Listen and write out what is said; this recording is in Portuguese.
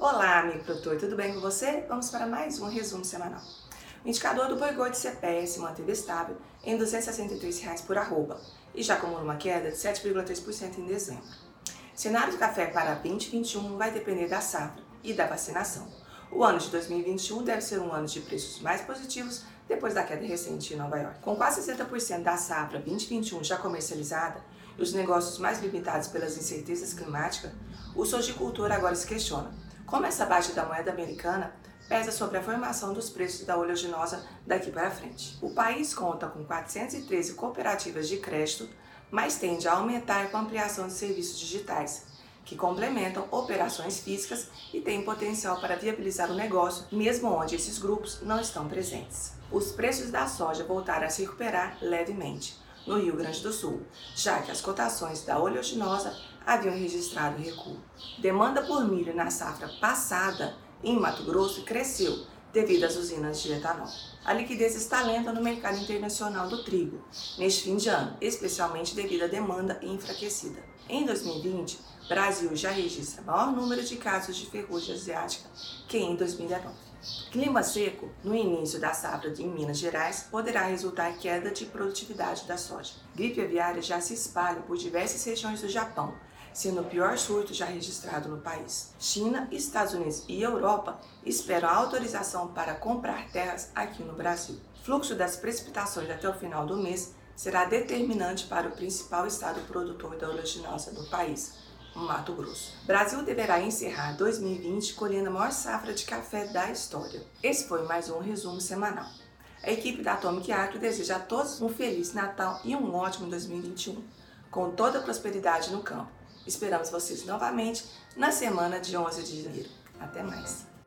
Olá, amigo produtor, tudo bem com você? Vamos para mais um resumo semanal. O indicador do boi gordo CPE se manteve estável em 263 reais por arroba e já acumula uma queda de 7,3% em dezembro. O cenário do café para 2021 vai depender da safra e da vacinação. O ano de 2021 deve ser um ano de preços mais positivos depois da queda recente em Nova York. Com quase 60% da safra 2021 já comercializada e os negócios mais limitados pelas incertezas climáticas, o sojicultor agora se questiona como essa baixa da moeda americana pesa sobre a formação dos preços da oleaginosa daqui para frente. O país conta com 413 cooperativas de crédito, mas tende a aumentar com a ampliação de serviços digitais, que complementam operações físicas e têm potencial para viabilizar o negócio, mesmo onde esses grupos não estão presentes. Os preços da soja voltaram a se recuperar levemente no Rio Grande do Sul, já que as cotações da oleaginosa haviam registrado recuo. Demanda por milho na safra passada em Mato Grosso cresceu devido às usinas de etanol. A liquidez está lenta no mercado internacional do trigo neste fim de ano, especialmente devido à demanda enfraquecida. Em 2020, Brasil já registra maior número de casos de ferrugem asiática que em 2019. Clima seco no início da safra em Minas Gerais poderá resultar em queda de produtividade da soja. Gripe aviária já se espalha por diversas regiões do Japão, sendo o pior surto já registrado no país. China, Estados Unidos e Europa esperam a autorização para comprar terras aqui no Brasil. Fluxo das precipitações até o final do mês será determinante para o principal estado produtor da oleaginosa do país, o Mato Grosso. Brasil deverá encerrar 2020 colhendo a maior safra de café da história. Esse foi mais um resumo semanal. A equipe da Atomic Agro deseja a todos um feliz Natal e um ótimo 2021, com toda a prosperidade no campo. Esperamos vocês novamente na semana de 11 de janeiro. Até mais!